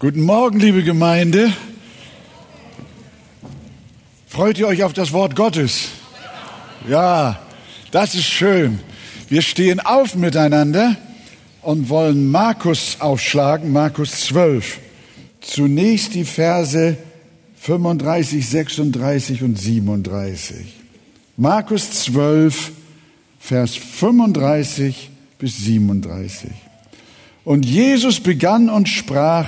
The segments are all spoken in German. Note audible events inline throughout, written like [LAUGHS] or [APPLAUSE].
Guten Morgen, liebe Gemeinde. Freut ihr euch auf das Wort Gottes? Ja, das ist schön. Wir stehen auf miteinander und wollen Markus aufschlagen, Markus 12. Zunächst die Verse 35, 36 und 37. Markus 12, Vers 35 bis 37. Und Jesus begann und sprach,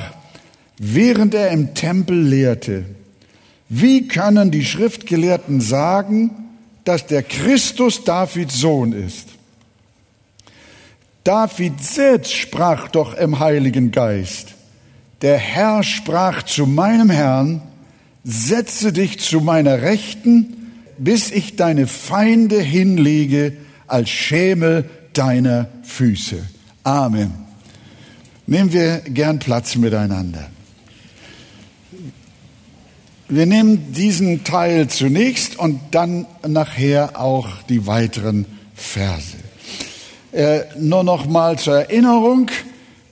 während er im Tempel lehrte. Wie können die Schriftgelehrten sagen, dass der Christus Davids Sohn ist? David selbst sprach doch im Heiligen Geist. Der Herr sprach zu meinem Herrn, setze dich zu meiner Rechten, bis ich deine Feinde hinlege als Schemel deiner Füße. Amen. Nehmen wir gern Platz miteinander. Wir nehmen diesen Teil zunächst und dann nachher auch die weiteren Verse. Äh, nur noch mal zur Erinnerung.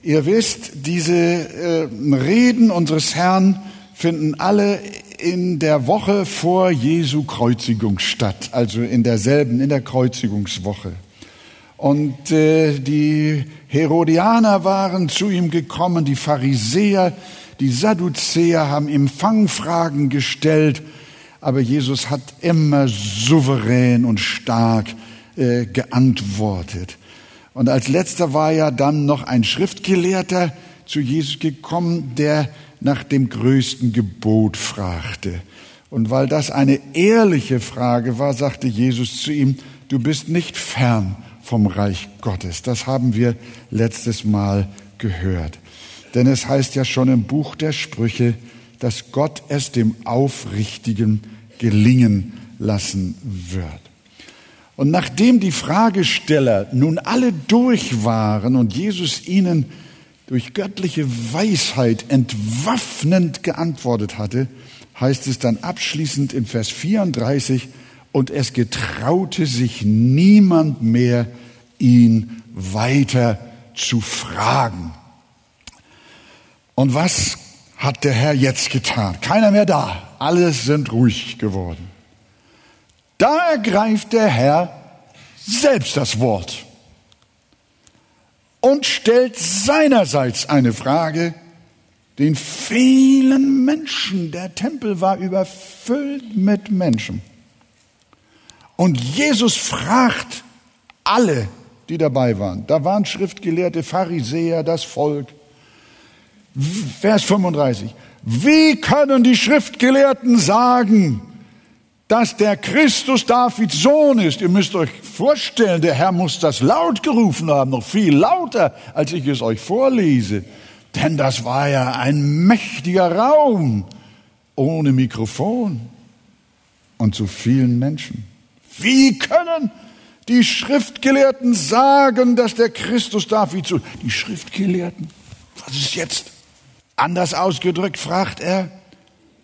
Ihr wisst, diese äh, Reden unseres Herrn finden alle in der Woche vor Jesu Kreuzigung statt, also in derselben, in der Kreuzigungswoche. Und äh, die Herodianer waren zu ihm gekommen, die Pharisäer, die Sadduzäer haben ihm Fangfragen gestellt, aber Jesus hat immer souverän und stark äh, geantwortet. Und als letzter war ja dann noch ein Schriftgelehrter zu Jesus gekommen, der nach dem größten Gebot fragte. Und weil das eine ehrliche Frage war, sagte Jesus zu ihm, du bist nicht fern vom Reich Gottes. Das haben wir letztes Mal gehört. Denn es heißt ja schon im Buch der Sprüche, dass Gott es dem Aufrichtigen gelingen lassen wird. Und nachdem die Fragesteller nun alle durch waren und Jesus ihnen durch göttliche Weisheit entwaffnend geantwortet hatte, heißt es dann abschließend in Vers 34, und es getraute sich niemand mehr, ihn weiter zu fragen. Und was hat der Herr jetzt getan? Keiner mehr da. Alle sind ruhig geworden. Da ergreift der Herr selbst das Wort und stellt seinerseits eine Frage den vielen Menschen. Der Tempel war überfüllt mit Menschen. Und Jesus fragt alle, die dabei waren. Da waren Schriftgelehrte, Pharisäer, das Volk. Vers 35. Wie können die Schriftgelehrten sagen, dass der Christus Davids Sohn ist? Ihr müsst euch vorstellen, der Herr muss das laut gerufen haben, noch viel lauter, als ich es euch vorlese. Denn das war ja ein mächtiger Raum ohne Mikrofon und zu vielen Menschen. Wie können die Schriftgelehrten sagen, dass der Christus Davids Sohn, die Schriftgelehrten, was ist jetzt? Anders ausgedrückt fragt er,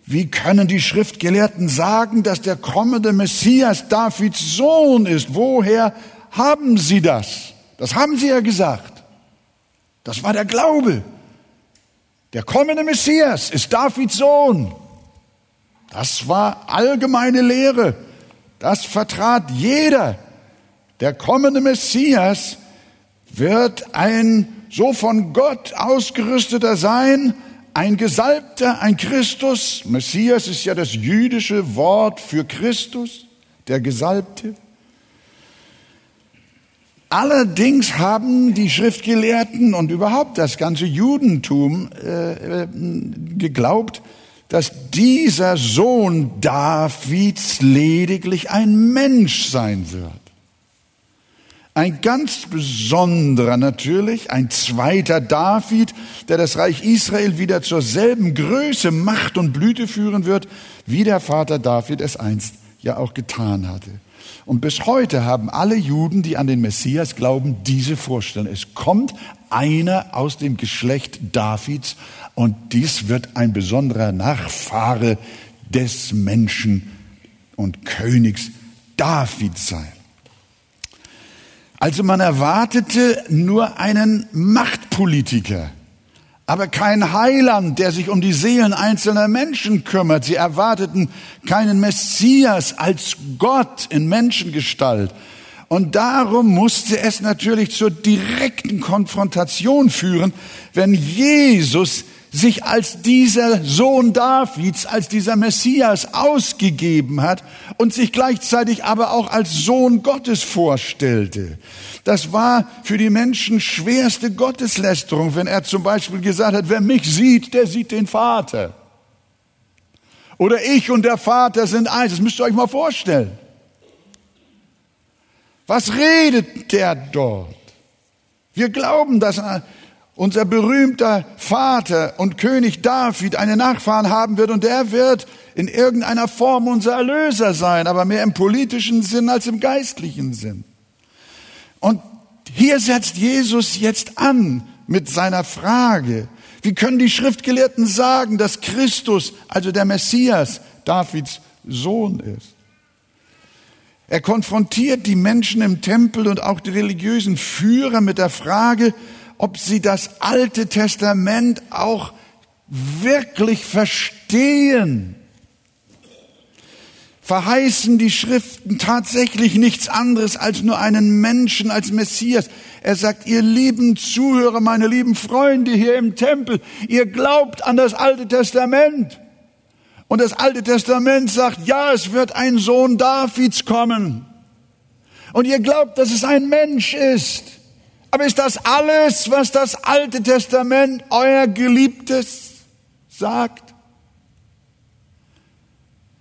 wie können die Schriftgelehrten sagen, dass der kommende Messias Davids Sohn ist? Woher haben sie das? Das haben sie ja gesagt. Das war der Glaube. Der kommende Messias ist Davids Sohn. Das war allgemeine Lehre. Das vertrat jeder. Der kommende Messias wird ein so von Gott ausgerüsteter sein, ein Gesalbter, ein Christus. Messias ist ja das jüdische Wort für Christus, der Gesalbte. Allerdings haben die Schriftgelehrten und überhaupt das ganze Judentum äh, äh geglaubt, dass dieser Sohn Davids lediglich ein Mensch sein wird. Ein ganz besonderer natürlich, ein zweiter David, der das Reich Israel wieder zur selben Größe, Macht und Blüte führen wird, wie der Vater David es einst ja auch getan hatte. Und bis heute haben alle Juden, die an den Messias glauben, diese Vorstellung. Es kommt einer aus dem Geschlecht Davids und dies wird ein besonderer Nachfahre des Menschen und Königs David sein. Also man erwartete nur einen Machtpolitiker, aber kein Heiland, der sich um die Seelen einzelner Menschen kümmert. Sie erwarteten keinen Messias als Gott in Menschengestalt. Und darum musste es natürlich zur direkten Konfrontation führen, wenn Jesus sich als dieser Sohn Davids, als dieser Messias ausgegeben hat und sich gleichzeitig aber auch als Sohn Gottes vorstellte. Das war für die Menschen schwerste Gotteslästerung, wenn er zum Beispiel gesagt hat, wer mich sieht, der sieht den Vater. Oder ich und der Vater sind eins. Das müsst ihr euch mal vorstellen. Was redet der dort? Wir glauben, dass unser berühmter Vater und König David eine Nachfahren haben wird und der wird in irgendeiner Form unser Erlöser sein, aber mehr im politischen Sinn als im geistlichen Sinn. Und hier setzt Jesus jetzt an mit seiner Frage. Wie können die Schriftgelehrten sagen, dass Christus, also der Messias, Davids Sohn ist? Er konfrontiert die Menschen im Tempel und auch die religiösen Führer mit der Frage, ob sie das Alte Testament auch wirklich verstehen. Verheißen die Schriften tatsächlich nichts anderes als nur einen Menschen als Messias. Er sagt, ihr lieben Zuhörer, meine lieben Freunde hier im Tempel, ihr glaubt an das Alte Testament. Und das Alte Testament sagt, ja, es wird ein Sohn Davids kommen. Und ihr glaubt, dass es ein Mensch ist. Aber ist das alles, was das Alte Testament, euer Geliebtes, sagt?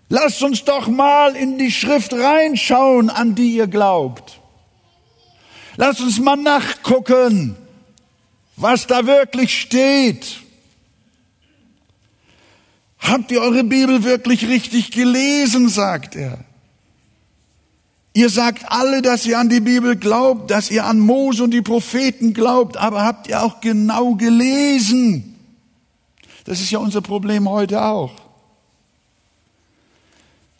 Lasst uns doch mal in die Schrift reinschauen, an die ihr glaubt. Lasst uns mal nachgucken, was da wirklich steht. Habt ihr eure Bibel wirklich richtig gelesen, sagt er. Ihr sagt alle, dass ihr an die Bibel glaubt, dass ihr an Mose und die Propheten glaubt, aber habt ihr auch genau gelesen? Das ist ja unser Problem heute auch.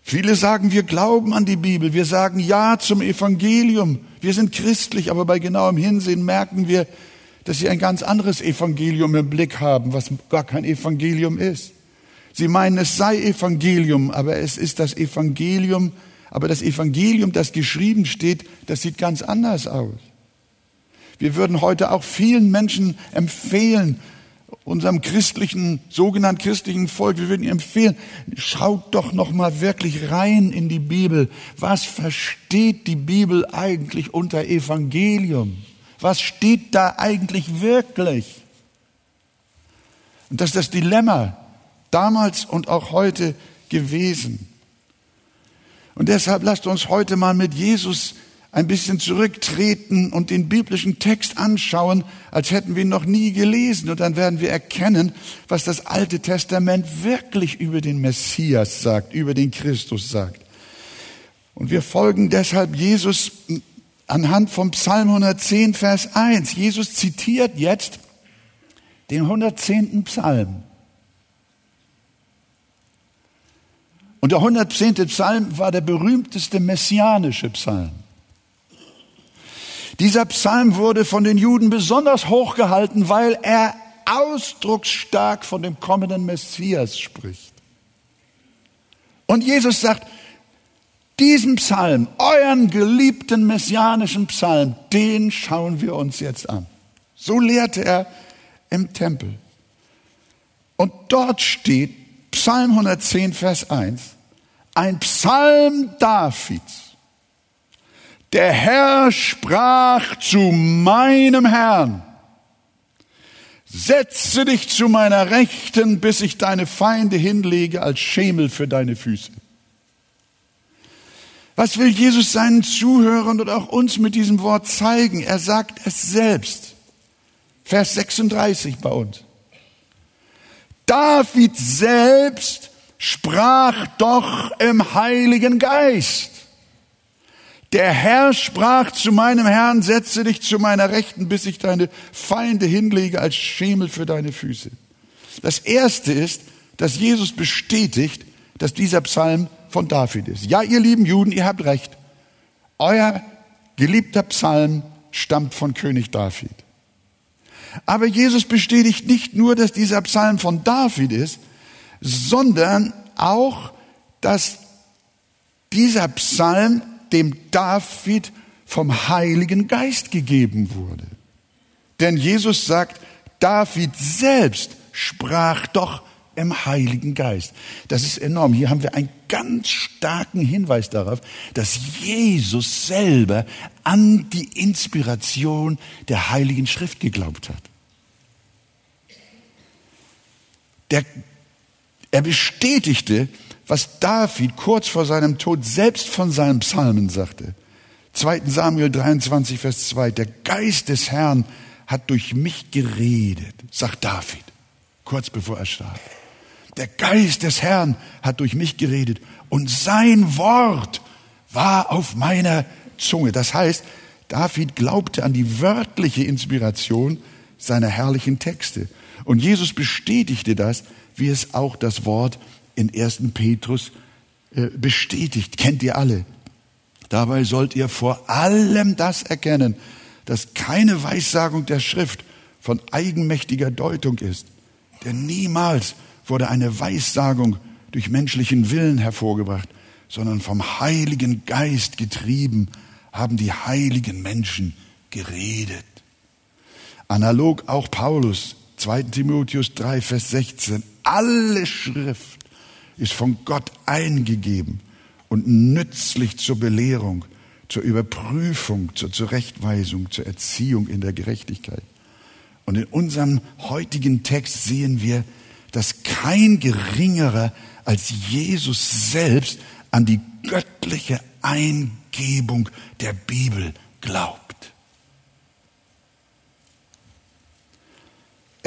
Viele sagen, wir glauben an die Bibel, wir sagen Ja zum Evangelium, wir sind christlich, aber bei genauem Hinsehen merken wir, dass sie ein ganz anderes Evangelium im Blick haben, was gar kein Evangelium ist. Sie meinen, es sei Evangelium, aber es ist das Evangelium aber das Evangelium, das geschrieben steht, das sieht ganz anders aus. Wir würden heute auch vielen Menschen empfehlen, unserem christlichen, sogenannten christlichen Volk, wir würden ihnen empfehlen, schaut doch noch mal wirklich rein in die Bibel. Was versteht die Bibel eigentlich unter Evangelium? Was steht da eigentlich wirklich? Und das ist das Dilemma damals und auch heute gewesen. Und deshalb lasst uns heute mal mit Jesus ein bisschen zurücktreten und den biblischen Text anschauen, als hätten wir ihn noch nie gelesen. Und dann werden wir erkennen, was das Alte Testament wirklich über den Messias sagt, über den Christus sagt. Und wir folgen deshalb Jesus anhand vom Psalm 110, Vers 1. Jesus zitiert jetzt den 110. Psalm. Und der 110. Psalm war der berühmteste messianische Psalm. Dieser Psalm wurde von den Juden besonders hochgehalten, weil er ausdrucksstark von dem kommenden Messias spricht. Und Jesus sagt, diesen Psalm, euren geliebten messianischen Psalm, den schauen wir uns jetzt an. So lehrte er im Tempel. Und dort steht, Psalm 110, Vers 1, ein Psalm Davids. Der Herr sprach zu meinem Herrn, setze dich zu meiner Rechten, bis ich deine Feinde hinlege als Schemel für deine Füße. Was will Jesus seinen Zuhörern und auch uns mit diesem Wort zeigen? Er sagt es selbst. Vers 36 bei uns. David selbst sprach doch im Heiligen Geist. Der Herr sprach zu meinem Herrn, setze dich zu meiner Rechten, bis ich deine Feinde hinlege als Schemel für deine Füße. Das erste ist, dass Jesus bestätigt, dass dieser Psalm von David ist. Ja, ihr lieben Juden, ihr habt recht. Euer geliebter Psalm stammt von König David. Aber Jesus bestätigt nicht nur, dass dieser Psalm von David ist, sondern auch, dass dieser Psalm dem David vom Heiligen Geist gegeben wurde. Denn Jesus sagt, David selbst sprach doch im Heiligen Geist. Das ist enorm. Hier haben wir einen ganz starken Hinweis darauf, dass Jesus selber an die Inspiration der Heiligen Schrift geglaubt hat. Der, er bestätigte, was David kurz vor seinem Tod selbst von seinen Psalmen sagte. 2. Samuel 23, Vers 2. Der Geist des Herrn hat durch mich geredet, sagt David, kurz bevor er starb. Der Geist des Herrn hat durch mich geredet und sein Wort war auf meiner Zunge. Das heißt, David glaubte an die wörtliche Inspiration seiner herrlichen Texte. Und Jesus bestätigte das, wie es auch das Wort in 1. Petrus äh, bestätigt. Kennt ihr alle. Dabei sollt ihr vor allem das erkennen, dass keine Weissagung der Schrift von eigenmächtiger Deutung ist. Denn niemals wurde eine Weissagung durch menschlichen Willen hervorgebracht, sondern vom Heiligen Geist getrieben haben die heiligen Menschen geredet. Analog auch Paulus, 2 Timotheus 3, Vers 16. Alle Schrift ist von Gott eingegeben und nützlich zur Belehrung, zur Überprüfung, zur Zurechtweisung, zur Erziehung in der Gerechtigkeit. Und in unserem heutigen Text sehen wir, dass kein geringerer als Jesus selbst an die göttliche Eingebung der Bibel glaubt.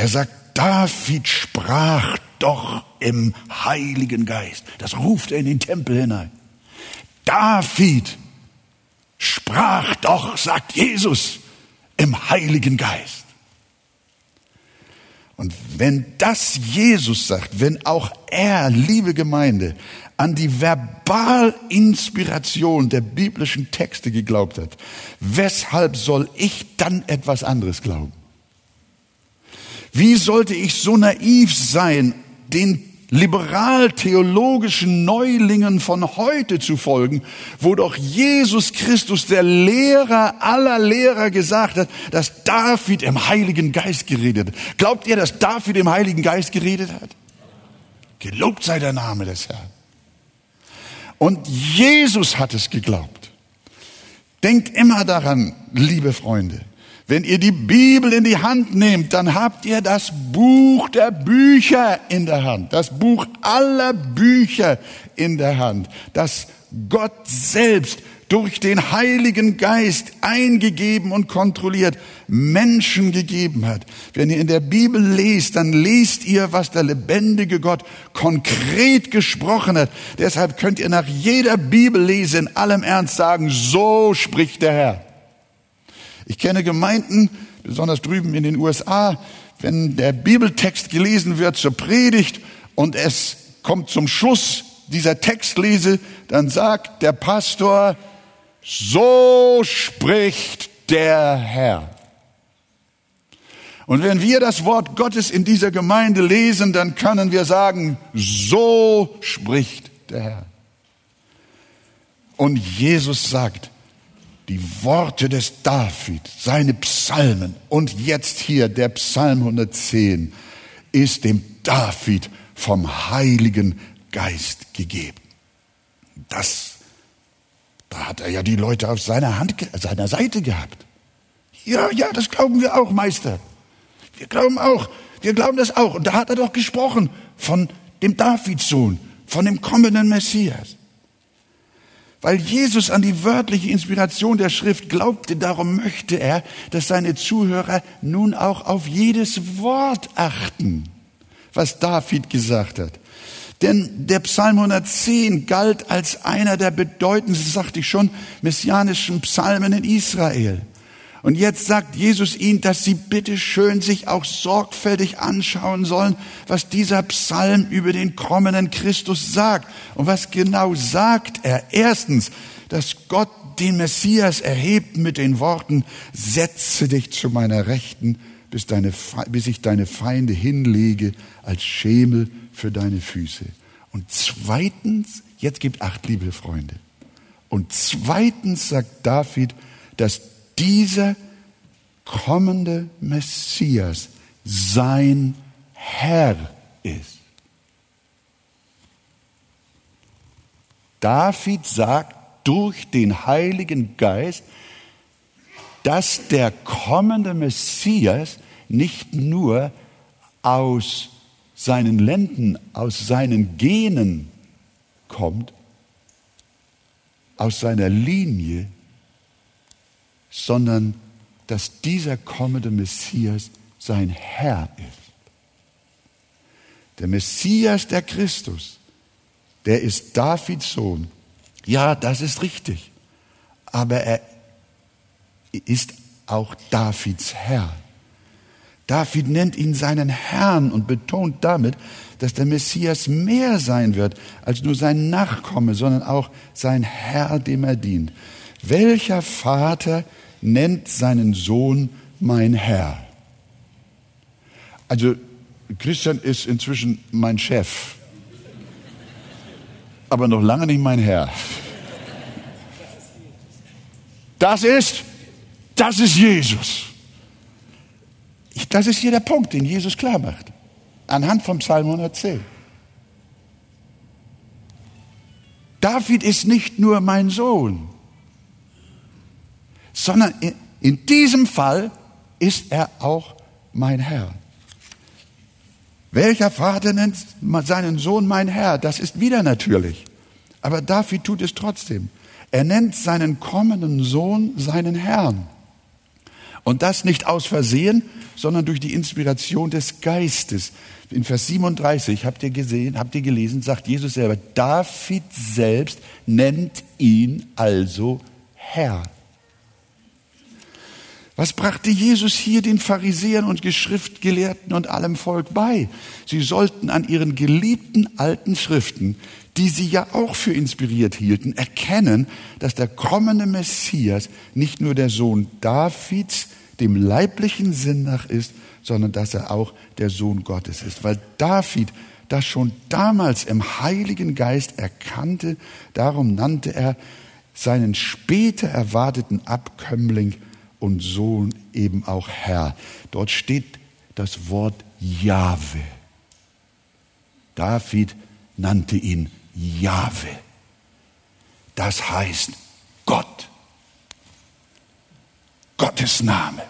Er sagt, David sprach doch im Heiligen Geist. Das ruft er in den Tempel hinein. David sprach doch, sagt Jesus, im Heiligen Geist. Und wenn das Jesus sagt, wenn auch er, liebe Gemeinde, an die Verbalinspiration der biblischen Texte geglaubt hat, weshalb soll ich dann etwas anderes glauben? Wie sollte ich so naiv sein, den liberal-theologischen Neulingen von heute zu folgen, wo doch Jesus Christus, der Lehrer aller Lehrer, gesagt hat, dass David im Heiligen Geist geredet hat. Glaubt ihr, dass David im Heiligen Geist geredet hat? Gelobt sei der Name des Herrn. Und Jesus hat es geglaubt. Denkt immer daran, liebe Freunde, wenn ihr die Bibel in die Hand nehmt, dann habt ihr das Buch der Bücher in der Hand, das Buch aller Bücher in der Hand, das Gott selbst durch den Heiligen Geist eingegeben und kontrolliert Menschen gegeben hat. Wenn ihr in der Bibel lest, dann lest ihr, was der lebendige Gott konkret gesprochen hat. Deshalb könnt ihr nach jeder Bibellese in allem Ernst sagen, so spricht der Herr. Ich kenne Gemeinden, besonders drüben in den USA, wenn der Bibeltext gelesen wird zur Predigt und es kommt zum Schluss dieser Textlese, dann sagt der Pastor, so spricht der Herr. Und wenn wir das Wort Gottes in dieser Gemeinde lesen, dann können wir sagen, so spricht der Herr. Und Jesus sagt, die Worte des David, seine Psalmen und jetzt hier der Psalm 110 ist dem David vom Heiligen Geist gegeben. Das, da hat er ja die Leute auf seiner Hand, seiner Seite gehabt. Ja, ja, das glauben wir auch, Meister. Wir glauben auch, wir glauben das auch. Und da hat er doch gesprochen von dem Davidssohn, von dem kommenden Messias. Weil Jesus an die wörtliche Inspiration der Schrift glaubte, darum möchte er, dass seine Zuhörer nun auch auf jedes Wort achten, was David gesagt hat. Denn der Psalm 110 galt als einer der bedeutendsten, sagte ich schon, messianischen Psalmen in Israel. Und jetzt sagt Jesus ihnen, dass sie bitte schön sich auch sorgfältig anschauen sollen, was dieser Psalm über den kommenden Christus sagt. Und was genau sagt er? Erstens, dass Gott den Messias erhebt mit den Worten, setze dich zu meiner Rechten, bis, deine, bis ich deine Feinde hinlege als Schemel für deine Füße. Und zweitens, jetzt gibt acht, liebe Freunde. Und zweitens sagt David, dass dieser kommende Messias sein Herr ist. David sagt durch den Heiligen Geist, dass der kommende Messias nicht nur aus seinen Lenden, aus seinen Genen kommt, aus seiner Linie, sondern dass dieser kommende Messias sein Herr ist. Der Messias, der Christus, der ist Davids Sohn. Ja, das ist richtig. Aber er ist auch Davids Herr. David nennt ihn seinen Herrn und betont damit, dass der Messias mehr sein wird als nur sein Nachkomme, sondern auch sein Herr, dem er dient. Welcher Vater nennt seinen Sohn mein Herr? Also Christian ist inzwischen mein Chef, aber noch lange nicht mein Herr. Das ist das ist Jesus. Das ist hier der Punkt, den Jesus klar macht. Anhand vom Psalm 110. David ist nicht nur mein Sohn, sondern in diesem Fall ist er auch mein Herr. Welcher Vater nennt seinen Sohn mein Herr? Das ist wieder natürlich. Aber David tut es trotzdem. Er nennt seinen kommenden Sohn seinen Herrn. Und das nicht aus Versehen, sondern durch die Inspiration des Geistes. In Vers 37 habt ihr gesehen, habt ihr gelesen, sagt Jesus selber, David selbst nennt ihn also Herr. Was brachte Jesus hier den Pharisäern und Geschriftgelehrten und allem Volk bei? Sie sollten an ihren geliebten alten Schriften, die sie ja auch für inspiriert hielten, erkennen, dass der kommende Messias nicht nur der Sohn Davids, dem leiblichen Sinn nach ist, sondern dass er auch der Sohn Gottes ist. Weil David das schon damals im Heiligen Geist erkannte, darum nannte er seinen später erwarteten Abkömmling und Sohn eben auch Herr. Dort steht das Wort Jahwe. David nannte ihn Jahwe. Das heißt Gott. Gottes Name.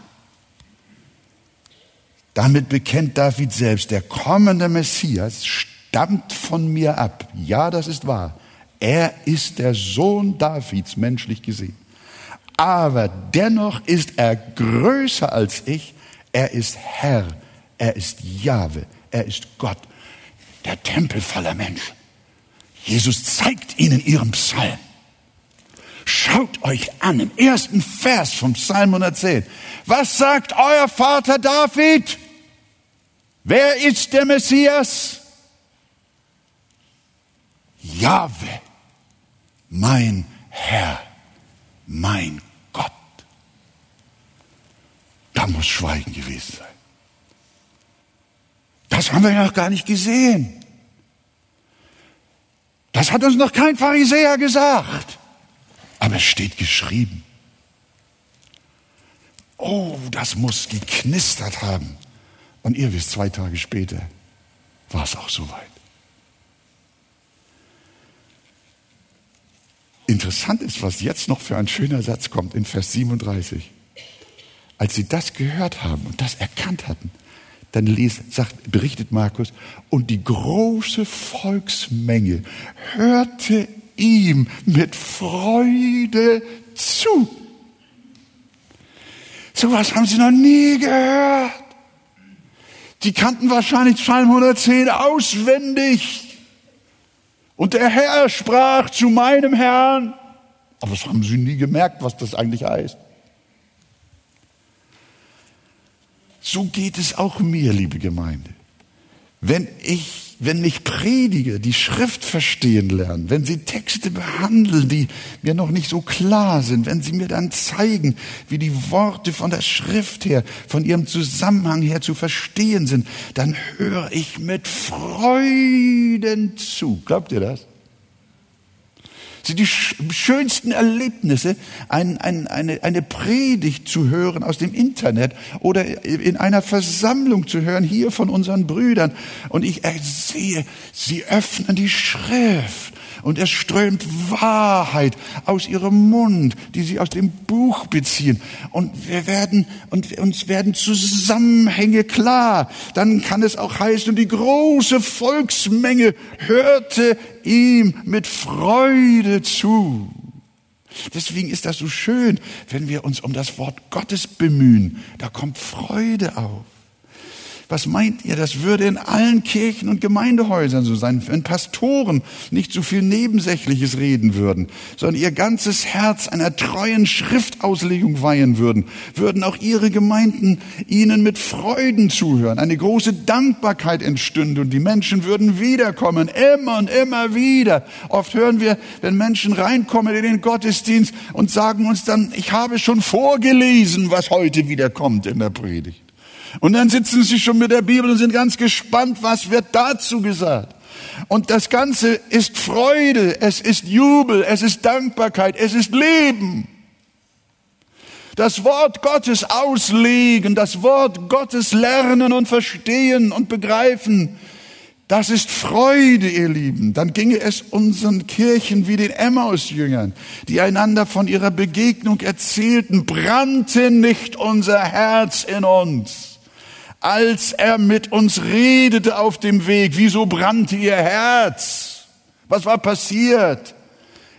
Damit bekennt David selbst, der kommende Messias stammt von mir ab. Ja, das ist wahr. Er ist der Sohn Davids, menschlich gesehen aber dennoch ist er größer als ich. Er ist Herr, er ist Jahwe, er ist Gott, der Tempel voller Menschen. Jesus zeigt ihnen ihren Psalm. Schaut euch an im ersten Vers vom Psalm 110. Was sagt euer Vater David? Wer ist der Messias? Jahwe, mein Herr, mein da muss Schweigen gewesen sein. Das haben wir ja noch gar nicht gesehen. Das hat uns noch kein Pharisäer gesagt. Aber es steht geschrieben. Oh, das muss geknistert haben. Und ihr wisst, zwei Tage später war es auch soweit. Interessant ist, was jetzt noch für ein schöner Satz kommt in Vers 37. Als sie das gehört haben und das erkannt hatten, dann lies, sagt, berichtet Markus, und die große Volksmenge hörte ihm mit Freude zu. So was haben sie noch nie gehört. Die kannten wahrscheinlich Psalm 110 auswendig. Und der Herr sprach zu meinem Herrn. Aber das haben sie nie gemerkt, was das eigentlich heißt. So geht es auch mir, liebe Gemeinde. Wenn ich wenn ich predige, die Schrift verstehen lernen, wenn sie Texte behandeln, die mir noch nicht so klar sind, wenn sie mir dann zeigen, wie die Worte von der Schrift her, von ihrem Zusammenhang her zu verstehen sind, dann höre ich mit Freuden zu. Glaubt ihr das? Sind die schönsten Erlebnisse, ein, ein, eine, eine Predigt zu hören aus dem Internet oder in einer Versammlung zu hören, hier von unseren Brüdern. Und ich sehe, sie öffnen die Schrift und es strömt Wahrheit aus ihrem Mund, die sie aus dem Buch beziehen. Und wir werden, und uns werden Zusammenhänge klar. Dann kann es auch heißen, und die große Volksmenge hörte ihm mit Freude zu. Deswegen ist das so schön, wenn wir uns um das Wort Gottes bemühen. Da kommt Freude auf. Was meint ihr, das würde in allen Kirchen und Gemeindehäusern so sein, wenn Pastoren nicht so viel Nebensächliches reden würden, sondern ihr ganzes Herz einer treuen Schriftauslegung weihen würden, würden auch ihre Gemeinden ihnen mit Freuden zuhören. Eine große Dankbarkeit entstünde und die Menschen würden wiederkommen, immer und immer wieder. Oft hören wir, wenn Menschen reinkommen in den Gottesdienst und sagen uns dann, ich habe schon vorgelesen, was heute wieder kommt in der Predigt. Und dann sitzen sie schon mit der Bibel und sind ganz gespannt, was wird dazu gesagt. Und das Ganze ist Freude, es ist Jubel, es ist Dankbarkeit, es ist Leben. Das Wort Gottes auslegen, das Wort Gottes lernen und verstehen und begreifen, das ist Freude, ihr Lieben. Dann ginge es unseren Kirchen wie den Emmaus-Jüngern, die einander von ihrer Begegnung erzählten, brannte nicht unser Herz in uns als er mit uns redete auf dem Weg. Wieso brannte ihr Herz? Was war passiert?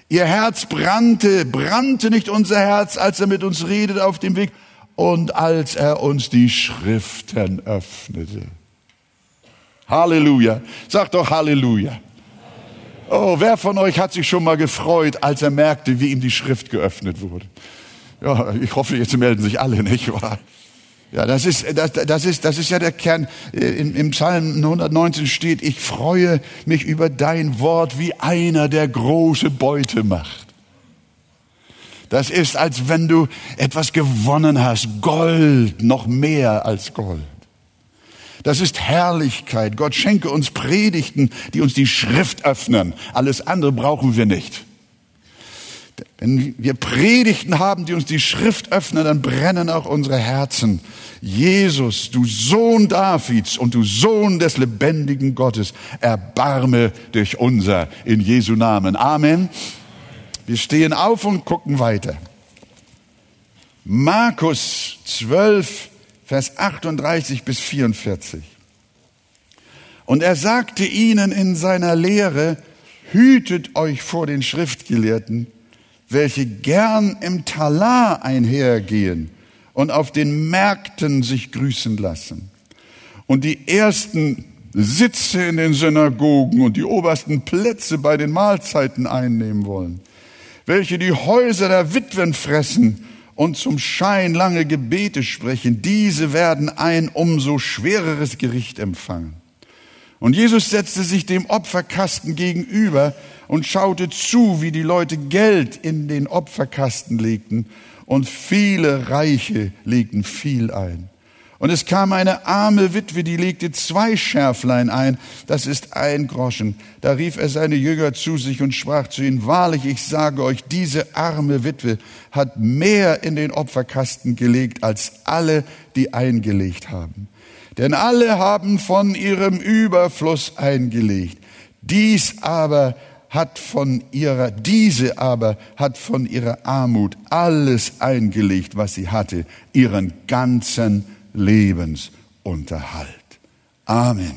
Ihr Herz brannte, brannte nicht unser Herz, als er mit uns redete auf dem Weg und als er uns die Schriften öffnete. Halleluja. Sag doch Halleluja. Oh, wer von euch hat sich schon mal gefreut, als er merkte, wie ihm die Schrift geöffnet wurde? Ja, ich hoffe, jetzt melden sich alle, nicht wahr? Ja, das ist, das, das ist, das ist ja der Kern. Im, Im Psalm 119 steht, ich freue mich über dein Wort wie einer, der große Beute macht. Das ist, als wenn du etwas gewonnen hast. Gold, noch mehr als Gold. Das ist Herrlichkeit. Gott schenke uns Predigten, die uns die Schrift öffnen. Alles andere brauchen wir nicht. Wenn wir Predigten haben, die uns die Schrift öffnen, dann brennen auch unsere Herzen. Jesus, du Sohn Davids und du Sohn des lebendigen Gottes, erbarme durch unser in Jesu Namen. Amen. Wir stehen auf und gucken weiter. Markus 12, Vers 38 bis 44. Und er sagte ihnen in seiner Lehre, hütet euch vor den Schriftgelehrten, welche gern im Talar einhergehen und auf den Märkten sich grüßen lassen. Und die ersten Sitze in den Synagogen und die obersten Plätze bei den Mahlzeiten einnehmen wollen. Welche die Häuser der Witwen fressen und zum Schein lange Gebete sprechen, diese werden ein umso schwereres Gericht empfangen. Und Jesus setzte sich dem Opferkasten gegenüber und schaute zu, wie die Leute Geld in den Opferkasten legten und viele Reiche legten viel ein. Und es kam eine arme Witwe, die legte zwei Schärflein ein, das ist ein Groschen. Da rief er seine Jünger zu sich und sprach zu ihnen, wahrlich, ich sage euch, diese arme Witwe hat mehr in den Opferkasten gelegt als alle, die eingelegt haben. Denn alle haben von ihrem Überfluss eingelegt. Dies aber hat von ihrer, diese aber hat von ihrer Armut alles eingelegt, was sie hatte, ihren ganzen Lebensunterhalt. Amen.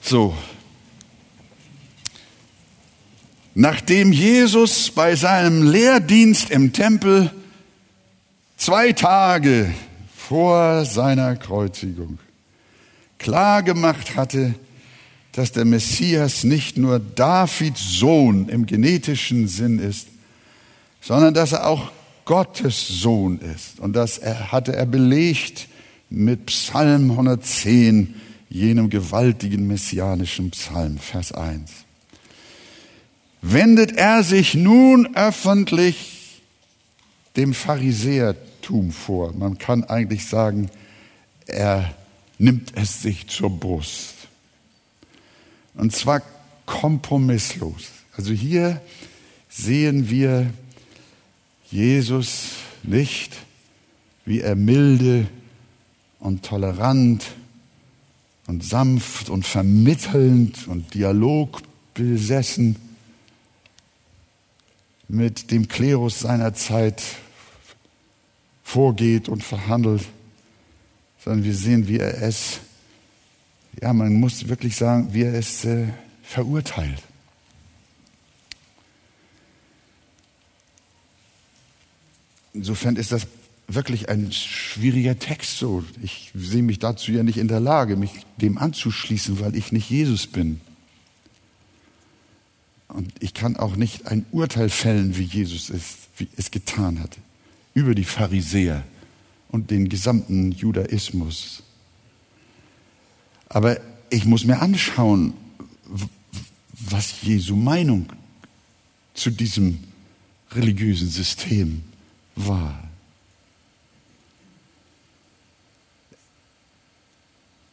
So. Nachdem Jesus bei seinem Lehrdienst im Tempel zwei Tage vor seiner Kreuzigung klar gemacht hatte, dass der Messias nicht nur Davids Sohn im genetischen Sinn ist, sondern dass er auch Gottes Sohn ist. Und das hatte er belegt mit Psalm 110, jenem gewaltigen messianischen Psalm, Vers 1. Wendet er sich nun öffentlich dem Pharisäertum vor. Man kann eigentlich sagen, er nimmt es sich zur Brust. Und zwar kompromisslos. Also hier sehen wir Jesus nicht, wie er milde und tolerant und sanft und vermittelnd und dialogbesessen mit dem Klerus seiner Zeit vorgeht und verhandelt, sondern wir sehen, wie er es, ja, man muss wirklich sagen, wie er es äh, verurteilt. Insofern ist das wirklich ein schwieriger Text so. Ich sehe mich dazu ja nicht in der Lage, mich dem anzuschließen, weil ich nicht Jesus bin. Und ich kann auch nicht ein Urteil fällen, wie Jesus es, wie es getan hat, über die Pharisäer und den gesamten Judaismus. Aber ich muss mir anschauen, was Jesu Meinung zu diesem religiösen System war.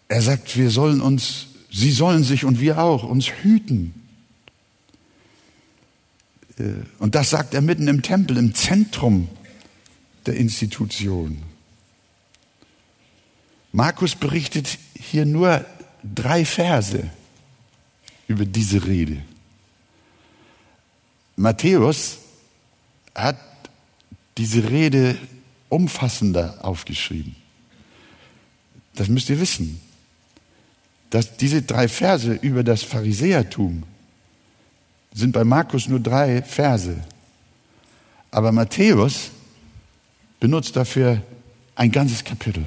Er sagt, wir sollen uns, sie sollen sich und wir auch uns hüten. Äh, und das sagt er mitten im Tempel, im Zentrum der Institution. Markus berichtet hier nur drei Verse über diese Rede. Matthäus hat diese Rede umfassender aufgeschrieben. Das müsst ihr wissen dass diese drei Verse über das Pharisäertum sind bei Markus nur drei Verse. Aber Matthäus benutzt dafür ein ganzes Kapitel.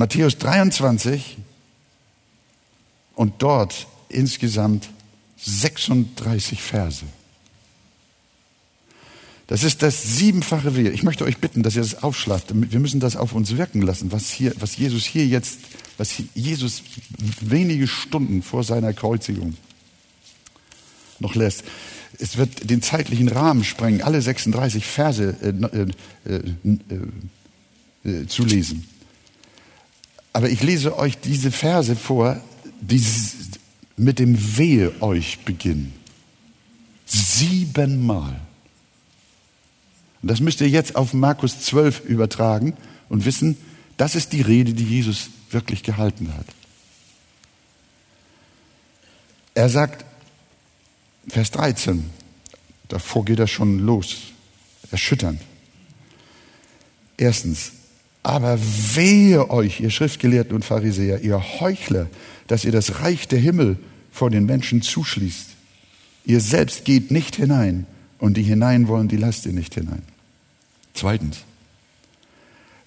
Matthäus 23 und dort insgesamt 36 Verse. Das ist das siebenfache Wehe. Ich möchte euch bitten, dass ihr das aufschlagt. Wir müssen das auf uns wirken lassen, was, hier, was Jesus hier jetzt, was Jesus wenige Stunden vor seiner Kreuzigung noch lässt. Es wird den zeitlichen Rahmen sprengen, alle 36 Verse äh, äh, äh, äh, zu lesen. Aber ich lese euch diese Verse vor, die mit dem Wehe euch beginnen. Siebenmal. Und das müsst ihr jetzt auf Markus 12 übertragen und wissen, das ist die Rede, die Jesus wirklich gehalten hat. Er sagt, Vers 13, davor geht er schon los, erschütternd. Erstens, aber wehe euch, ihr Schriftgelehrten und Pharisäer, ihr Heuchler, dass ihr das Reich der Himmel vor den Menschen zuschließt. Ihr selbst geht nicht hinein und die hinein wollen, die lasst ihr nicht hinein. Zweitens,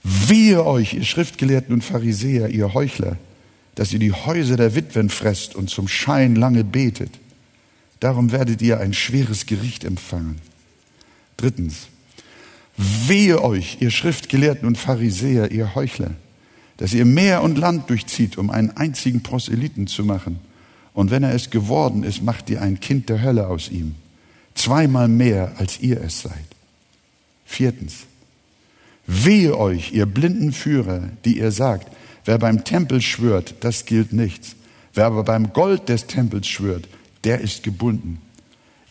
wehe euch, ihr Schriftgelehrten und Pharisäer, ihr Heuchler, dass ihr die Häuser der Witwen fresst und zum Schein lange betet. Darum werdet ihr ein schweres Gericht empfangen. Drittens, wehe euch, ihr Schriftgelehrten und Pharisäer, ihr Heuchler, dass ihr Meer und Land durchzieht, um einen einzigen Proselyten zu machen. Und wenn er es geworden ist, macht ihr ein Kind der Hölle aus ihm. Zweimal mehr, als ihr es seid. Viertens. Wehe euch, ihr blinden Führer, die ihr sagt, wer beim Tempel schwört, das gilt nichts. Wer aber beim Gold des Tempels schwört, der ist gebunden.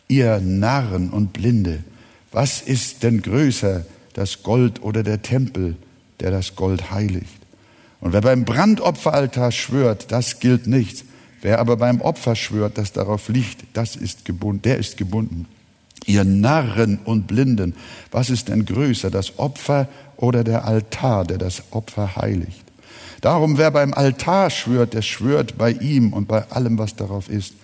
Ihr Narren und Blinde, was ist denn größer, das Gold oder der Tempel, der das Gold heiligt? Und wer beim Brandopferaltar schwört, das gilt nichts. Wer aber beim Opfer schwört, das darauf liegt, das ist gebunden, der ist gebunden. Ihr Narren und Blinden, was ist denn größer, das Opfer oder der Altar, der das Opfer heiligt? Darum, wer beim Altar schwört, der schwört bei ihm und bei allem, was darauf ist.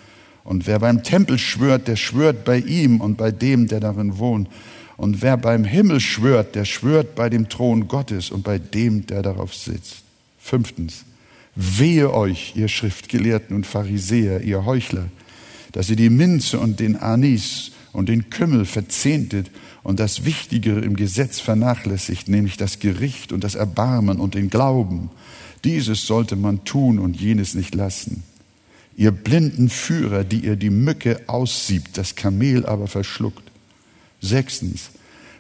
Und wer beim Tempel schwört, der schwört bei ihm und bei dem, der darin wohnt. Und wer beim Himmel schwört, der schwört bei dem Thron Gottes und bei dem, der darauf sitzt. Fünftens, wehe euch, ihr Schriftgelehrten und Pharisäer, ihr Heuchler, dass ihr die Minze und den Anis und den Kümmel verzehntet und das Wichtigere im Gesetz vernachlässigt, nämlich das Gericht und das Erbarmen und den Glauben. Dieses sollte man tun und jenes nicht lassen. Ihr blinden Führer, die ihr die Mücke aussiebt, das Kamel aber verschluckt. Sechstens,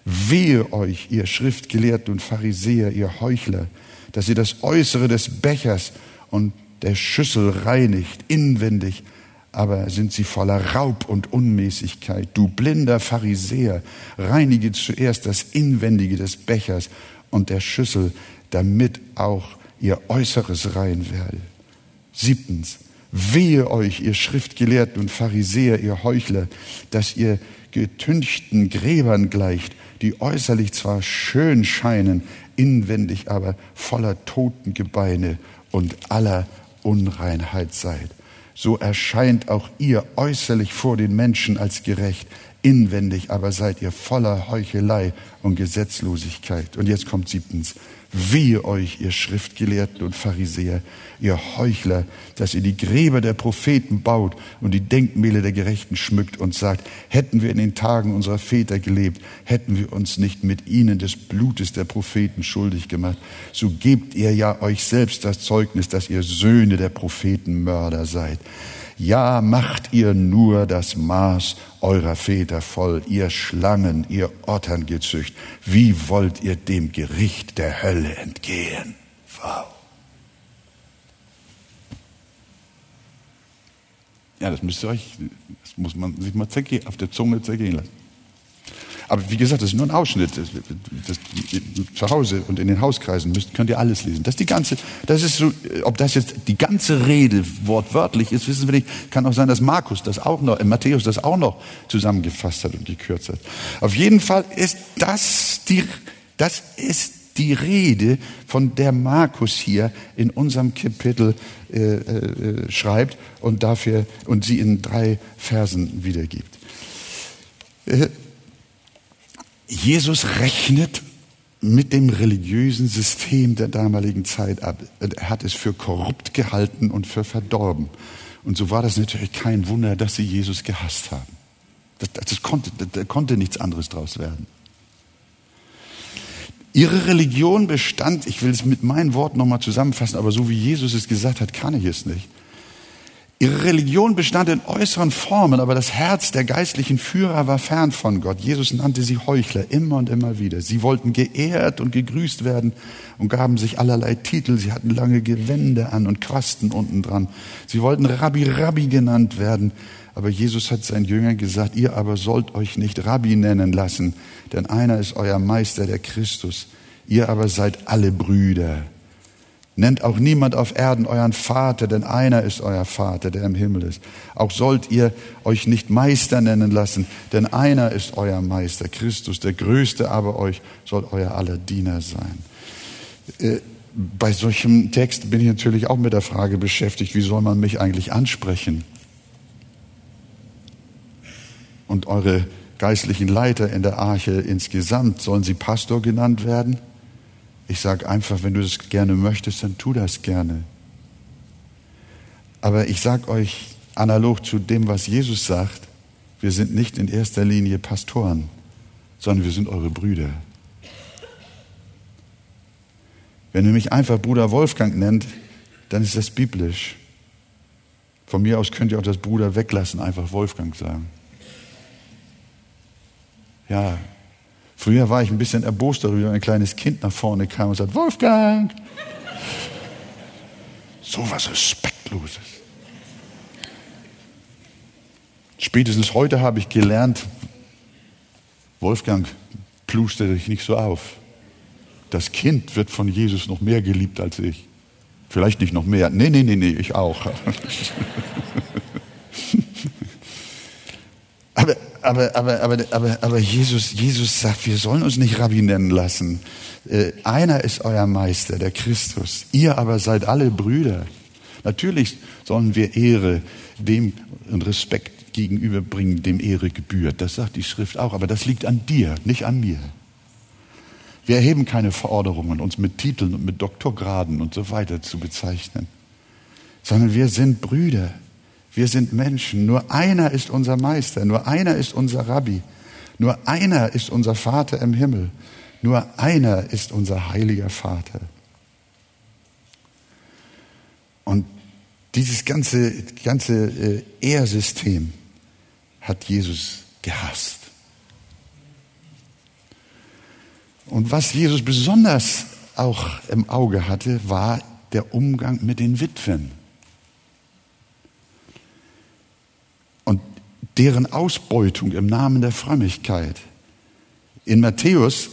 wehe euch, ihr Schriftgelehrten und Pharisäer, ihr Heuchler, dass ihr das Äußere des Bechers und der Schüssel reinigt, inwendig, aber sind sie voller Raub und Unmäßigkeit. Du blinder Pharisäer, reinige zuerst das Inwendige des Bechers und der Schüssel, damit auch ihr Äußeres rein werde. Siebtens, wehe euch, ihr Schriftgelehrten und Pharisäer, ihr Heuchler, dass ihr getünchten Gräbern gleicht, die äußerlich zwar schön scheinen, inwendig aber voller Totengebeine und aller Unreinheit seid. So erscheint auch ihr äußerlich vor den Menschen als gerecht, inwendig aber seid ihr voller Heuchelei und Gesetzlosigkeit. Und jetzt kommt siebtens. Wehe euch, ihr Schriftgelehrten und Pharisäer, ihr Heuchler, dass ihr die Gräber der Propheten baut und die Denkmäler der Gerechten schmückt und sagt, hätten wir in den Tagen unserer Väter gelebt, hätten wir uns nicht mit ihnen des Blutes der Propheten schuldig gemacht. So gebt ihr ja euch selbst das Zeugnis, dass ihr Söhne der Prophetenmörder seid. Ja, macht ihr nur das Maß eurer Väter voll, ihr Schlangen, ihr Otterngezücht. Wie wollt ihr dem Gericht der Hölle entgehen? Wow. Ja, das müsst ihr euch, das muss man sich mal auf der Zunge zergehen lassen. Aber wie gesagt, das ist nur ein Ausschnitt. Das, das, zu Hause und in den Hauskreisen müsst, könnt ihr alles lesen. Das ist die ganze, das ist so, ob das jetzt die ganze Rede wortwörtlich ist, wissen wir nicht. Kann auch sein, dass Markus das auch noch, äh, Matthäus das auch noch zusammengefasst hat und gekürzt hat. Auf jeden Fall ist das die, das ist die Rede, von der Markus hier in unserem Kapitel äh, äh, schreibt und dafür und sie in drei Versen wiedergibt. Äh, Jesus rechnet mit dem religiösen System der damaligen Zeit ab. Er hat es für korrupt gehalten und für verdorben. Und so war das natürlich kein Wunder, dass sie Jesus gehasst haben. Das, das konnte, da konnte nichts anderes draus werden. Ihre Religion bestand, ich will es mit meinen Worten nochmal zusammenfassen, aber so wie Jesus es gesagt hat, kann ich es nicht. Ihre Religion bestand in äußeren Formen, aber das Herz der geistlichen Führer war fern von Gott. Jesus nannte sie Heuchler immer und immer wieder. Sie wollten geehrt und gegrüßt werden und gaben sich allerlei Titel. Sie hatten lange Gewände an und Quasten unten dran. Sie wollten Rabbi Rabbi genannt werden. Aber Jesus hat seinen Jüngern gesagt, ihr aber sollt euch nicht Rabbi nennen lassen, denn einer ist euer Meister, der Christus. Ihr aber seid alle Brüder. Nennt auch niemand auf Erden euren Vater, denn einer ist euer Vater, der im Himmel ist. Auch sollt ihr euch nicht Meister nennen lassen, denn einer ist euer Meister, Christus. Der Größte aber euch soll euer aller Diener sein. Äh, bei solchem Text bin ich natürlich auch mit der Frage beschäftigt, wie soll man mich eigentlich ansprechen? Und eure geistlichen Leiter in der Arche insgesamt, sollen sie Pastor genannt werden? Ich sage einfach, wenn du das gerne möchtest, dann tu das gerne. Aber ich sage euch analog zu dem, was Jesus sagt, wir sind nicht in erster Linie Pastoren, sondern wir sind eure Brüder. Wenn ihr mich einfach Bruder Wolfgang nennt, dann ist das biblisch. Von mir aus könnt ihr auch das Bruder weglassen, einfach Wolfgang sagen. Ja, Früher war ich ein bisschen erbost darüber, wenn ein kleines Kind nach vorne kam und sagte, Wolfgang! So was Respektloses. Spätestens heute habe ich gelernt, Wolfgang, pluste dich nicht so auf. Das Kind wird von Jesus noch mehr geliebt als ich. Vielleicht nicht noch mehr. Nee, nee, nee, nee, ich auch. [LAUGHS] aber aber, aber, aber, aber, Jesus, Jesus sagt, wir sollen uns nicht Rabbi nennen lassen. Äh, einer ist euer Meister, der Christus. Ihr aber seid alle Brüder. Natürlich sollen wir Ehre dem und Respekt gegenüberbringen, dem Ehre gebührt. Das sagt die Schrift auch. Aber das liegt an dir, nicht an mir. Wir erheben keine Forderungen, uns mit Titeln und mit Doktorgraden und so weiter zu bezeichnen, sondern wir sind Brüder. Wir sind Menschen. Nur einer ist unser Meister. Nur einer ist unser Rabbi. Nur einer ist unser Vater im Himmel. Nur einer ist unser heiliger Vater. Und dieses ganze, ganze äh, Ehrsystem hat Jesus gehasst. Und was Jesus besonders auch im Auge hatte, war der Umgang mit den Witwen. Deren Ausbeutung im Namen der Frömmigkeit. In Matthäus,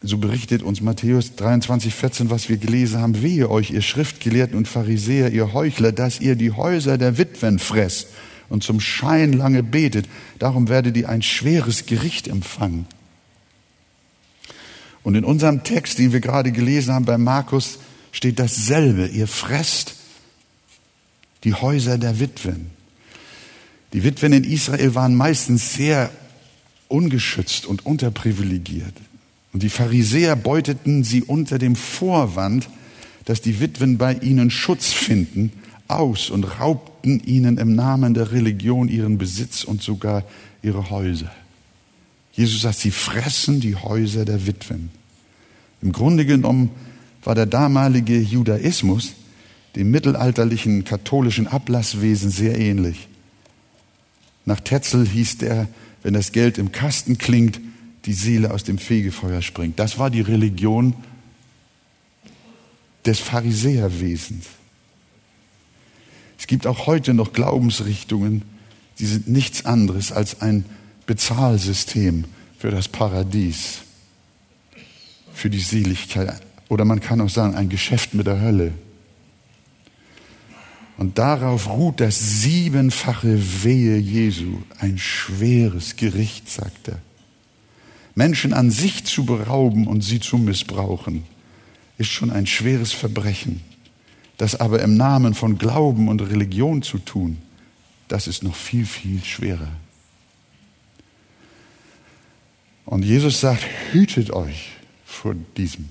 so berichtet uns Matthäus 23, 14, was wir gelesen haben, wehe euch, ihr Schriftgelehrten und Pharisäer, ihr Heuchler, dass ihr die Häuser der Witwen fresst und zum Schein lange betet. Darum werdet ihr ein schweres Gericht empfangen. Und in unserem Text, den wir gerade gelesen haben bei Markus, steht dasselbe. Ihr fresst die Häuser der Witwen. Die Witwen in Israel waren meistens sehr ungeschützt und unterprivilegiert. Und die Pharisäer beuteten sie unter dem Vorwand, dass die Witwen bei ihnen Schutz finden, aus und raubten ihnen im Namen der Religion ihren Besitz und sogar ihre Häuser. Jesus sagt, sie fressen die Häuser der Witwen. Im Grunde genommen war der damalige Judaismus dem mittelalterlichen katholischen Ablasswesen sehr ähnlich. Nach Tetzel hieß der, wenn das Geld im Kasten klingt, die Seele aus dem Fegefeuer springt. Das war die Religion des Pharisäerwesens. Es gibt auch heute noch Glaubensrichtungen, die sind nichts anderes als ein Bezahlsystem für das Paradies, für die Seligkeit. Oder man kann auch sagen, ein Geschäft mit der Hölle. Und darauf ruht das siebenfache Wehe Jesu, ein schweres Gericht, sagt er. Menschen an sich zu berauben und sie zu missbrauchen, ist schon ein schweres Verbrechen. Das aber im Namen von Glauben und Religion zu tun, das ist noch viel, viel schwerer. Und Jesus sagt, hütet euch vor diesem.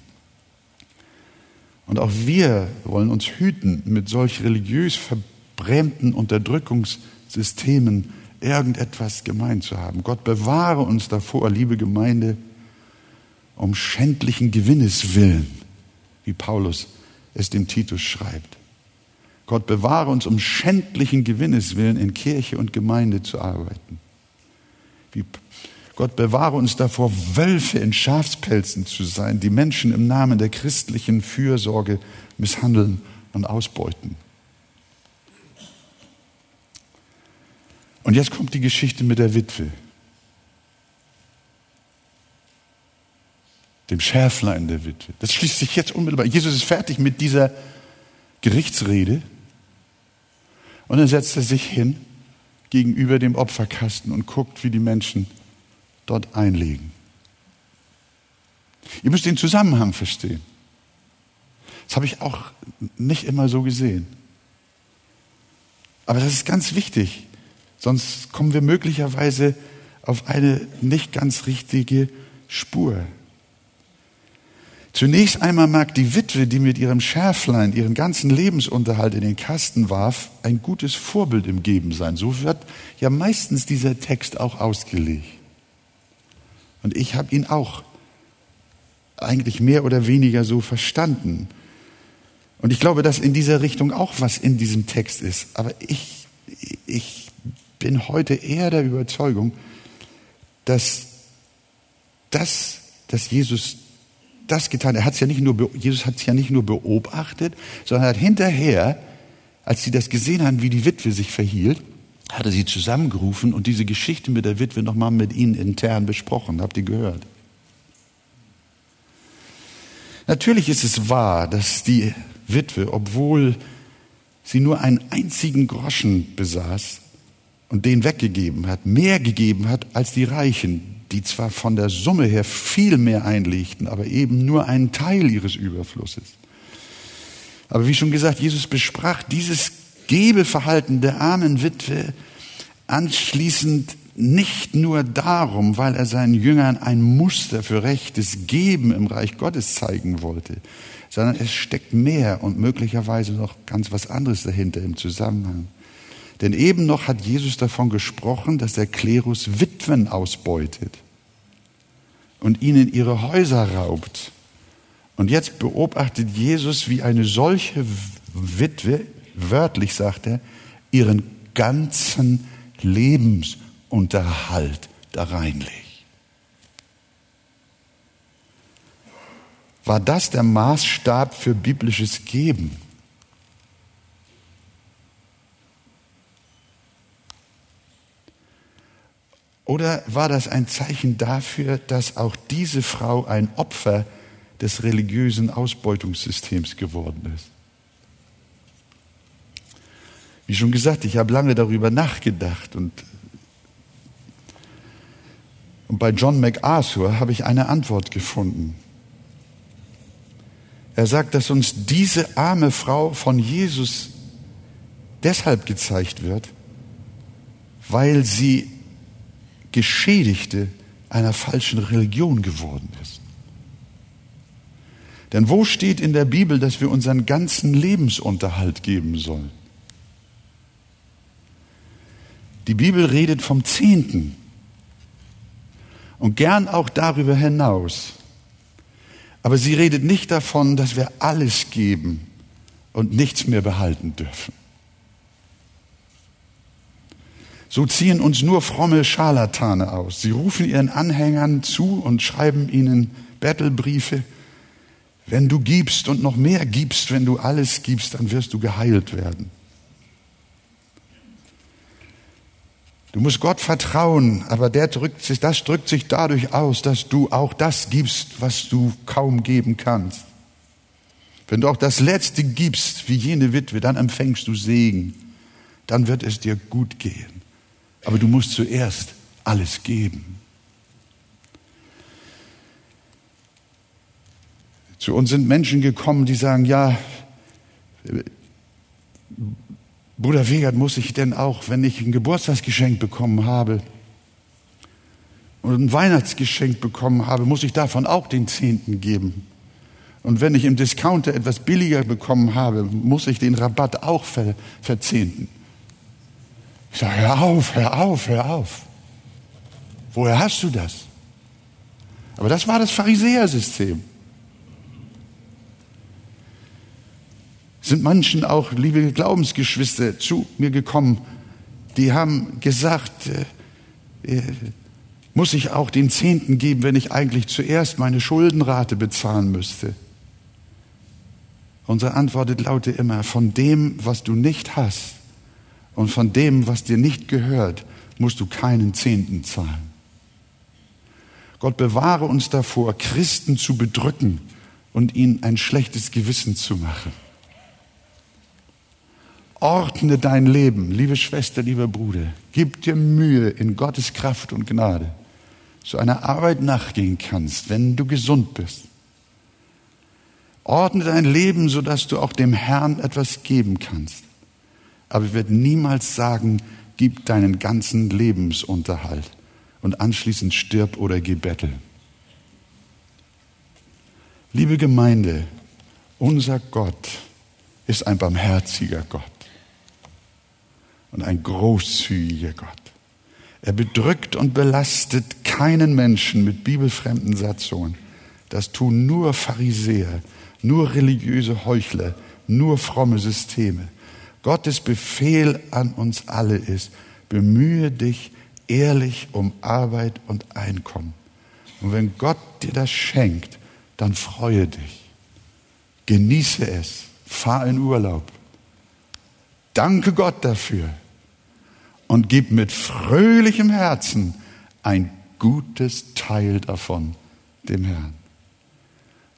Und auch wir wollen uns hüten, mit solch religiös verbrämten Unterdrückungssystemen irgendetwas gemein zu haben. Gott bewahre uns davor, liebe Gemeinde, um schändlichen Gewinnes willen, wie Paulus es dem Titus schreibt. Gott bewahre uns um schändlichen Gewinnes willen in Kirche und Gemeinde zu arbeiten. Wie Gott bewahre uns davor, Wölfe in Schafspelzen zu sein, die Menschen im Namen der christlichen Fürsorge misshandeln und ausbeuten. Und jetzt kommt die Geschichte mit der Witwe. dem Schärflein der Witwe. Das schließt sich jetzt unmittelbar. Jesus ist fertig mit dieser Gerichtsrede und dann setzt er sich hin gegenüber dem Opferkasten und guckt, wie die Menschen dort einlegen. Ihr müsst den Zusammenhang verstehen. Das habe ich auch nicht immer so gesehen. Aber das ist ganz wichtig, sonst kommen wir möglicherweise auf eine nicht ganz richtige Spur. Zunächst einmal mag die Witwe, die mit ihrem Schärflein ihren ganzen Lebensunterhalt in den Kasten warf, ein gutes Vorbild im Geben sein. So wird ja meistens dieser Text auch ausgelegt. Und ich habe ihn auch eigentlich mehr oder weniger so verstanden. Und ich glaube, dass in dieser Richtung auch was in diesem Text ist. Aber ich, ich bin heute eher der Überzeugung, dass das, dass Jesus das getan. Er hat es ja nicht nur, Jesus hat es ja nicht nur beobachtet, sondern hat hinterher, als sie das gesehen haben, wie die Witwe sich verhielt, hat er sie zusammengerufen und diese Geschichte mit der Witwe nochmal mit ihnen intern besprochen. Habt ihr gehört? Natürlich ist es wahr, dass die Witwe, obwohl sie nur einen einzigen Groschen besaß und den weggegeben hat, mehr gegeben hat als die Reichen, die zwar von der Summe her viel mehr einlegten, aber eben nur einen Teil ihres Überflusses. Aber wie schon gesagt, Jesus besprach dieses Gebeverhalten der armen Witwe anschließend nicht nur darum, weil er seinen Jüngern ein Muster für rechtes Geben im Reich Gottes zeigen wollte, sondern es steckt mehr und möglicherweise noch ganz was anderes dahinter im Zusammenhang. Denn eben noch hat Jesus davon gesprochen, dass der Klerus Witwen ausbeutet und ihnen ihre Häuser raubt. Und jetzt beobachtet Jesus, wie eine solche Witwe, wörtlich sagt er, ihren ganzen Lebensunterhalt da reinlegt. War das der Maßstab für biblisches Geben? Oder war das ein Zeichen dafür, dass auch diese Frau ein Opfer des religiösen Ausbeutungssystems geworden ist? Wie schon gesagt, ich habe lange darüber nachgedacht und, und bei John MacArthur habe ich eine Antwort gefunden. Er sagt, dass uns diese arme Frau von Jesus deshalb gezeigt wird, weil sie Geschädigte einer falschen Religion geworden ist. Denn wo steht in der Bibel, dass wir unseren ganzen Lebensunterhalt geben sollen? Die Bibel redet vom Zehnten und gern auch darüber hinaus. Aber sie redet nicht davon, dass wir alles geben und nichts mehr behalten dürfen. So ziehen uns nur fromme Scharlatane aus. Sie rufen ihren Anhängern zu und schreiben ihnen Bettelbriefe. Wenn du gibst und noch mehr gibst, wenn du alles gibst, dann wirst du geheilt werden. Du musst Gott vertrauen, aber der drückt sich, das drückt sich dadurch aus, dass du auch das gibst, was du kaum geben kannst. Wenn du auch das Letzte gibst, wie jene Witwe, dann empfängst du Segen. Dann wird es dir gut gehen. Aber du musst zuerst alles geben. Zu uns sind Menschen gekommen, die sagen, ja, Bruder Wegert, muss ich denn auch, wenn ich ein Geburtstagsgeschenk bekommen habe und ein Weihnachtsgeschenk bekommen habe, muss ich davon auch den Zehnten geben? Und wenn ich im Discounter etwas billiger bekommen habe, muss ich den Rabatt auch ver verzehnten? Ich sage, hör auf, hör auf, hör auf. Woher hast du das? Aber das war das Pharisäersystem. Sind manchen auch, liebe Glaubensgeschwister, zu mir gekommen, die haben gesagt, äh, äh, muss ich auch den Zehnten geben, wenn ich eigentlich zuerst meine Schuldenrate bezahlen müsste? Unsere Antwort lautet immer, von dem, was du nicht hast und von dem, was dir nicht gehört, musst du keinen Zehnten zahlen. Gott bewahre uns davor, Christen zu bedrücken und ihnen ein schlechtes Gewissen zu machen. Ordne dein Leben, liebe Schwester, lieber Bruder. Gib dir Mühe in Gottes Kraft und Gnade, so einer Arbeit nachgehen kannst, wenn du gesund bist. Ordne dein Leben, so dass du auch dem Herrn etwas geben kannst. Aber ich werde niemals sagen, gib deinen ganzen Lebensunterhalt und anschließend stirb oder geh bettel. Liebe Gemeinde, unser Gott ist ein barmherziger Gott und ein großzügiger Gott. Er bedrückt und belastet keinen Menschen mit bibelfremden Satzungen. Das tun nur Pharisäer, nur religiöse Heuchler, nur fromme Systeme. Gottes Befehl an uns alle ist, bemühe dich ehrlich um Arbeit und Einkommen. Und wenn Gott dir das schenkt, dann freue dich. Genieße es. Fahr in Urlaub. Danke Gott dafür und gib mit fröhlichem Herzen ein gutes Teil davon dem Herrn.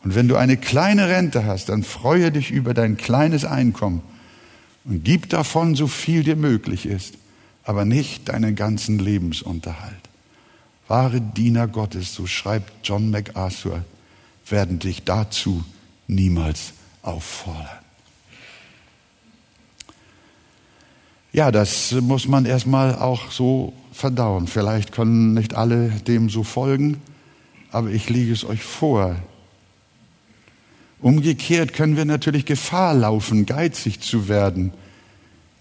Und wenn du eine kleine Rente hast, dann freue dich über dein kleines Einkommen und gib davon so viel dir möglich ist, aber nicht deinen ganzen Lebensunterhalt. Wahre Diener Gottes, so schreibt John MacArthur, werden dich dazu niemals auffordern. Ja, das muss man erstmal auch so verdauen. Vielleicht können nicht alle dem so folgen, aber ich lege es euch vor. Umgekehrt können wir natürlich Gefahr laufen, geizig zu werden,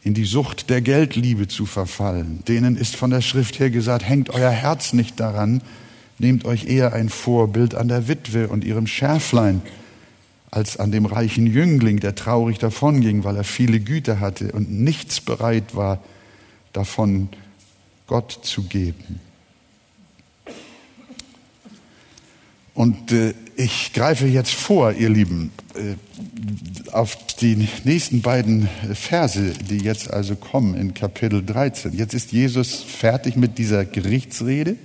in die Sucht der Geldliebe zu verfallen. Denen ist von der Schrift her gesagt, hängt euer Herz nicht daran, nehmt euch eher ein Vorbild an der Witwe und ihrem Schärflein als an dem reichen Jüngling, der traurig davonging, weil er viele Güter hatte und nichts bereit war, davon Gott zu geben. Und äh, ich greife jetzt vor, ihr Lieben, äh, auf die nächsten beiden Verse, die jetzt also kommen in Kapitel 13. Jetzt ist Jesus fertig mit dieser Gerichtsrede.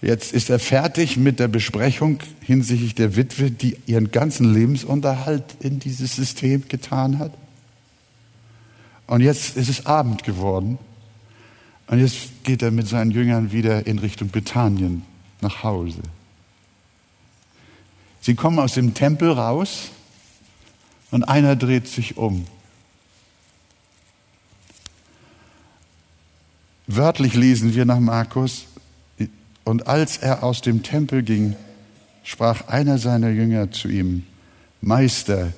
Jetzt ist er fertig mit der Besprechung hinsichtlich der Witwe, die ihren ganzen Lebensunterhalt in dieses System getan hat. Und jetzt ist es Abend geworden. Und jetzt geht er mit seinen Jüngern wieder in Richtung Bethanien nach Hause. Sie kommen aus dem Tempel raus und einer dreht sich um. Wörtlich lesen wir nach Markus, und als er aus dem Tempel ging, sprach einer seiner Jünger zu ihm, Meister,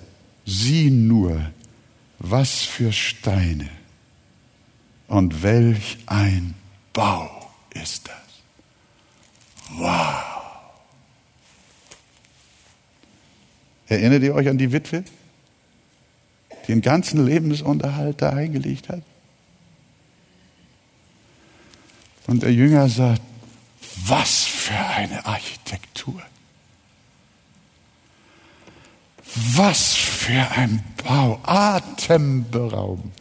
sieh nur, was für Steine und welch ein Bau ist das. Wow. Erinnert ihr euch an die Witwe, die den ganzen Lebensunterhalt da eingelegt hat? Und der Jünger sagt, was für eine Architektur. Was für ein Bau, atemberaubend.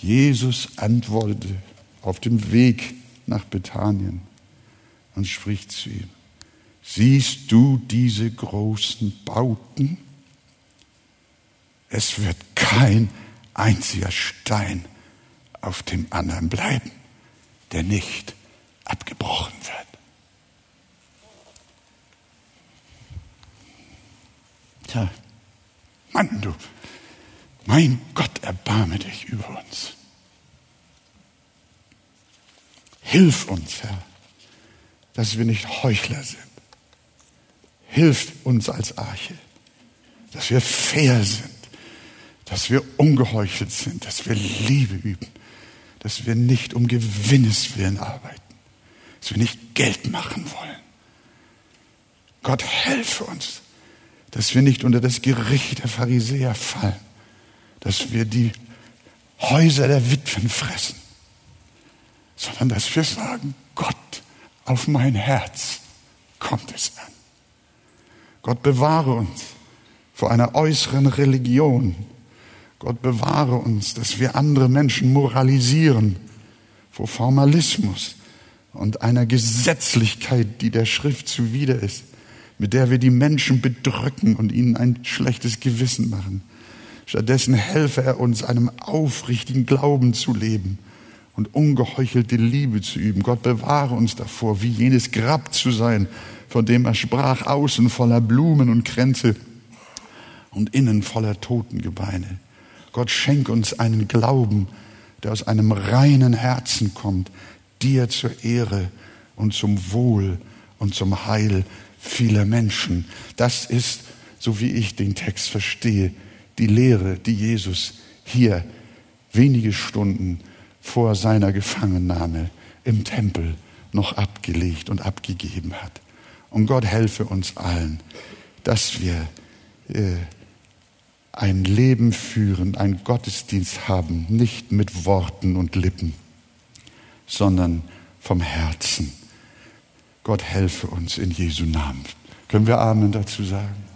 Jesus antwortete auf dem Weg nach Bethanien und spricht zu ihm, Siehst du diese großen Bauten? Es wird kein einziger Stein auf dem anderen bleiben, der nicht abgebrochen wird. Tja, Mann, du, mein Gott, erbarme dich über uns. Hilf uns, Herr, dass wir nicht Heuchler sind. Hilf uns als Arche, dass wir fair sind, dass wir ungeheuchelt sind, dass wir Liebe üben, dass wir nicht um Gewinnes willen arbeiten, dass wir nicht Geld machen wollen. Gott helfe uns, dass wir nicht unter das Gericht der Pharisäer fallen, dass wir die Häuser der Witwen fressen, sondern dass wir sagen, Gott, auf mein Herz kommt es an. Gott bewahre uns vor einer äußeren Religion. Gott bewahre uns, dass wir andere Menschen moralisieren vor Formalismus und einer Gesetzlichkeit, die der Schrift zuwider ist, mit der wir die Menschen bedrücken und ihnen ein schlechtes Gewissen machen. Stattdessen helfe er uns, einem aufrichtigen Glauben zu leben und ungeheuchelte Liebe zu üben. Gott bewahre uns davor, wie jenes Grab zu sein, von dem er sprach, außen voller Blumen und Kränze und innen voller Totengebeine. Gott schenk uns einen Glauben, der aus einem reinen Herzen kommt, dir zur Ehre und zum Wohl und zum Heil vieler Menschen. Das ist, so wie ich den Text verstehe, die Lehre, die Jesus hier wenige Stunden vor seiner Gefangennahme im Tempel noch abgelegt und abgegeben hat. Und Gott helfe uns allen, dass wir äh, ein Leben führen, einen Gottesdienst haben, nicht mit Worten und Lippen, sondern vom Herzen. Gott helfe uns in Jesu Namen. Können wir Amen dazu sagen?